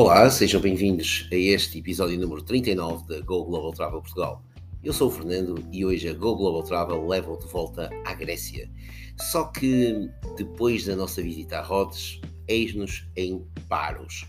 Olá, sejam bem-vindos a este episódio número 39 da Go Global Travel Portugal. Eu sou o Fernando e hoje a Go Global Travel leva-o de volta à Grécia. Só que depois da nossa visita a Rhodes, eis-nos em Paros,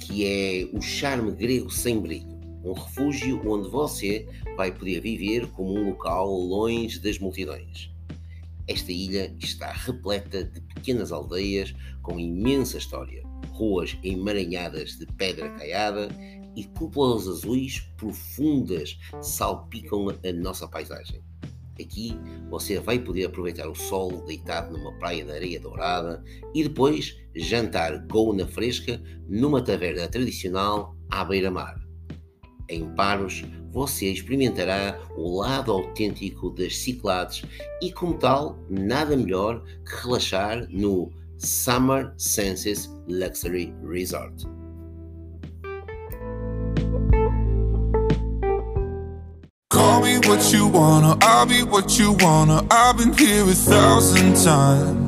que é o charme grego sem brilho, um refúgio onde você vai poder viver como um local longe das multidões. Esta ilha está repleta de pequenas aldeias com imensa história, ruas emaranhadas de pedra caiada e cúpulas azuis profundas salpicam a nossa paisagem. Aqui você vai poder aproveitar o sol deitado numa praia de areia dourada e depois jantar na fresca numa taverna tradicional à beira-mar. Em Paros, você experimentará o lado autêntico das Ciclades e, como tal, nada melhor que relaxar no Summer Senses Luxury Resort. Call me what you wanna, I'll be what you wanna. I've been here a thousand times.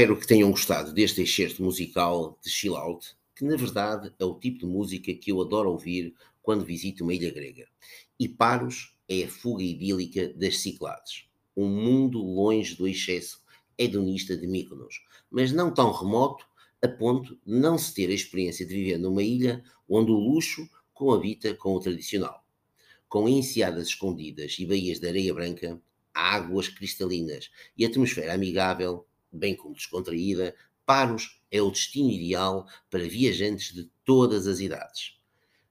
Espero que tenham gostado deste excerto musical de Chill Out, que na verdade é o tipo de música que eu adoro ouvir quando visito uma ilha grega. E Paros é a fuga idílica das Ciclades, um mundo longe do excesso hedonista de Mykonos, mas não tão remoto a ponto de não se ter a experiência de viver numa ilha onde o luxo coabita com o tradicional. Com enseadas escondidas e baías de areia branca, águas cristalinas e atmosfera amigável, bem como descontraída, Paros é o destino ideal para viajantes de todas as idades.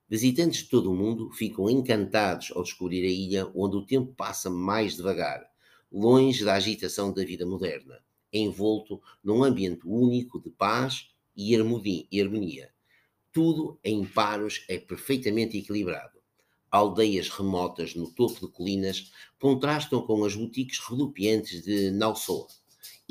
Visitantes de todo o mundo ficam encantados ao descobrir a ilha onde o tempo passa mais devagar, longe da agitação da vida moderna envolto num ambiente único de paz e harmonia. Tudo em Paros é perfeitamente equilibrado. Aldeias remotas no topo de colinas contrastam com as boutiques redupiantes de Naussoa.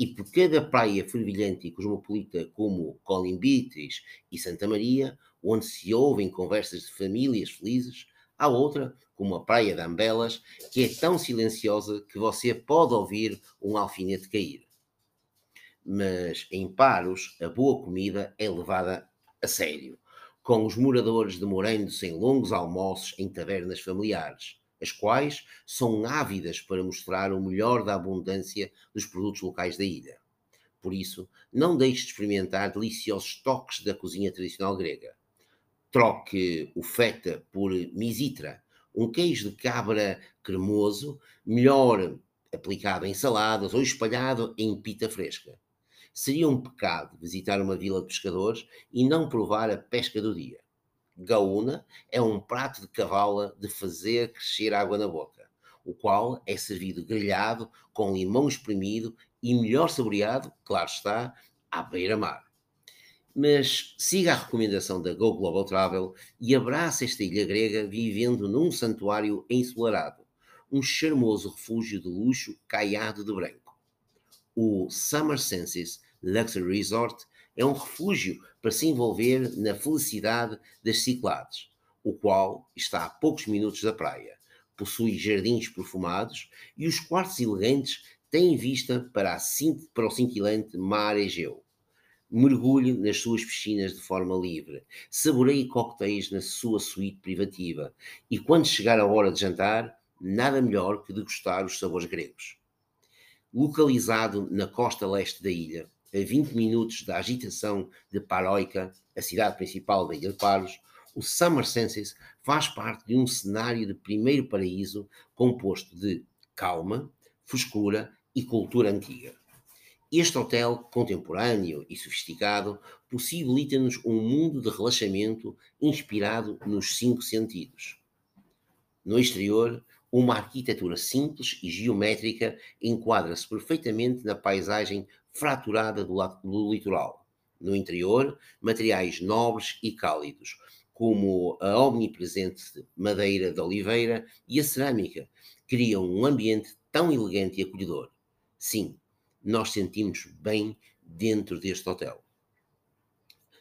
E por cada praia fervilhante e cosmopolita como Colin Beatriz e Santa Maria, onde se ouvem conversas de famílias felizes, há outra, como a Praia de Ambelas, que é tão silenciosa que você pode ouvir um alfinete cair. Mas em Paros a boa comida é levada a sério, com os moradores demorando-se em longos almoços em tavernas familiares, as quais são ávidas para mostrar o melhor da abundância dos produtos locais da ilha. Por isso, não deixe de experimentar deliciosos toques da cozinha tradicional grega. Troque o feta por misitra, um queijo de cabra cremoso, melhor aplicado em saladas ou espalhado em pita fresca. Seria um pecado visitar uma vila de pescadores e não provar a pesca do dia. Gaúna é um prato de cavala de fazer crescer água na boca, o qual é servido grelhado com limão espremido e melhor saboreado, claro está, à beira-mar. Mas siga a recomendação da Go Global Travel e abraça esta ilha grega vivendo num santuário ensolarado, um charmoso refúgio de luxo caiado de branco. O Summer Senses Luxury Resort é um refúgio para se envolver na felicidade das Ciclades, o qual está a poucos minutos da praia. Possui jardins perfumados e os quartos elegantes têm vista para, para o cintilante mar Egeu. Mergulhe nas suas piscinas de forma livre, saboreie coquetéis na sua suíte privativa e, quando chegar a hora de jantar, nada melhor que degustar os sabores gregos localizado na costa leste da ilha, a 20 minutos da agitação de Paroica, a cidade principal da Ilha de Paros, o Summer Senses faz parte de um cenário de primeiro paraíso composto de calma, frescura e cultura antiga. Este hotel contemporâneo e sofisticado possibilita-nos um mundo de relaxamento inspirado nos cinco sentidos. No exterior, uma arquitetura simples e geométrica enquadra-se perfeitamente na paisagem fraturada do, do litoral. No interior, materiais nobres e cálidos, como a omnipresente madeira de oliveira e a cerâmica, criam um ambiente tão elegante e acolhedor. Sim, nós sentimos bem dentro deste hotel.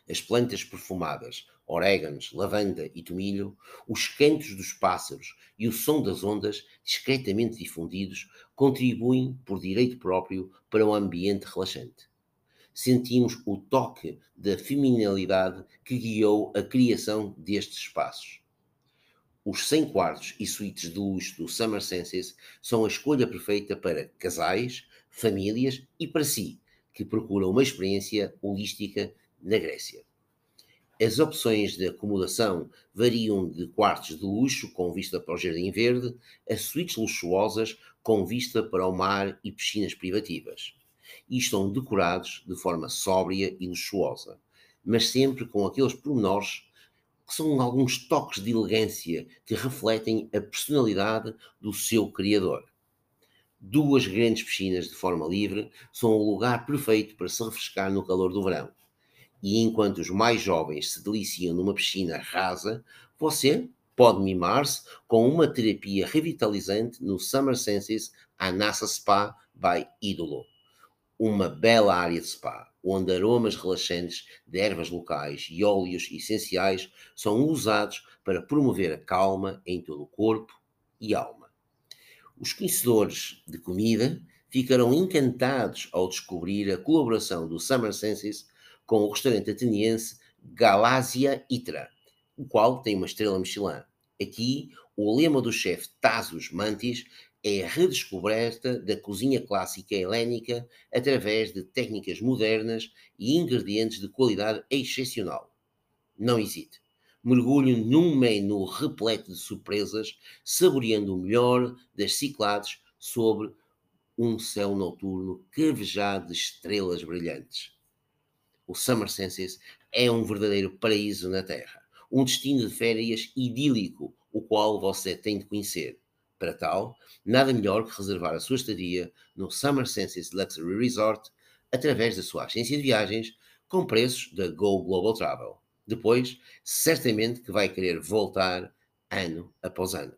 As plantas perfumadas, orégãos, lavanda e tomilho, os cantos dos pássaros e o som das ondas, discretamente difundidos, contribuem por direito próprio para um ambiente relaxante. Sentimos o toque da feminilidade que guiou a criação destes espaços. Os 100 quartos e suítes de luxo do Summer Senses são a escolha perfeita para casais, famílias e para si, que procuram uma experiência holística na Grécia. As opções de acomodação variam de quartos de luxo com vista para o jardim verde a suítes luxuosas com vista para o mar e piscinas privativas. E estão decorados de forma sóbria e luxuosa, mas sempre com aqueles pormenores que são alguns toques de elegância que refletem a personalidade do seu criador. Duas grandes piscinas de forma livre são o lugar perfeito para se refrescar no calor do verão e enquanto os mais jovens se deliciam numa piscina rasa, você pode mimar-se com uma terapia revitalizante no Summer Senses Anassa Spa by Ídolo. Uma bela área de spa, onde aromas relaxantes de ervas locais e óleos essenciais são usados para promover a calma em todo o corpo e alma. Os conhecedores de comida ficarão encantados ao descobrir a colaboração do Summer Senses com o restaurante ateniense Galásia Itra, o qual tem uma estrela Michelin. Aqui, o lema do chefe Tasos Mantis é a redescoberta da cozinha clássica helénica através de técnicas modernas e ingredientes de qualidade excepcional. Não hesite. Mergulhe num menu repleto de surpresas, saboreando o melhor das Ciclades sobre um céu noturno cravejado de estrelas brilhantes o Summer Senses, é um verdadeiro paraíso na Terra, um destino de férias idílico, o qual você tem de conhecer. Para tal, nada melhor que reservar a sua estadia no Summer Senses Luxury Resort através da sua agência de viagens com preços da Go Global Travel. Depois, certamente que vai querer voltar ano após ano.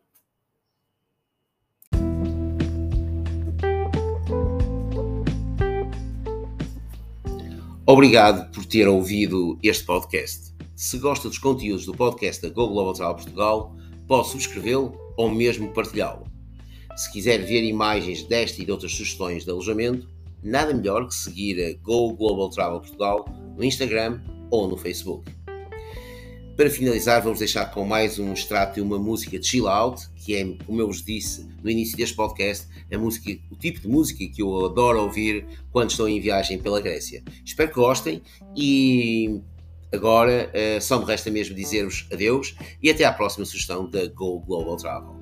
Obrigado por ter ouvido este podcast. Se gosta dos conteúdos do podcast da Go Global Travel Portugal, pode subscrevê-lo ou mesmo partilhá-lo. Se quiser ver imagens desta e de outras sugestões de alojamento, nada melhor que seguir a Go Global Travel Portugal no Instagram ou no Facebook. Para finalizar, vamos deixar com mais um extrato de uma música de chill out, que é, como eu vos disse no início deste podcast, a música, o tipo de música que eu adoro ouvir quando estou em viagem pela Grécia. Espero que gostem e agora uh, só me resta mesmo dizer-vos adeus e até à próxima sugestão da Go Global Travel.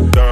that.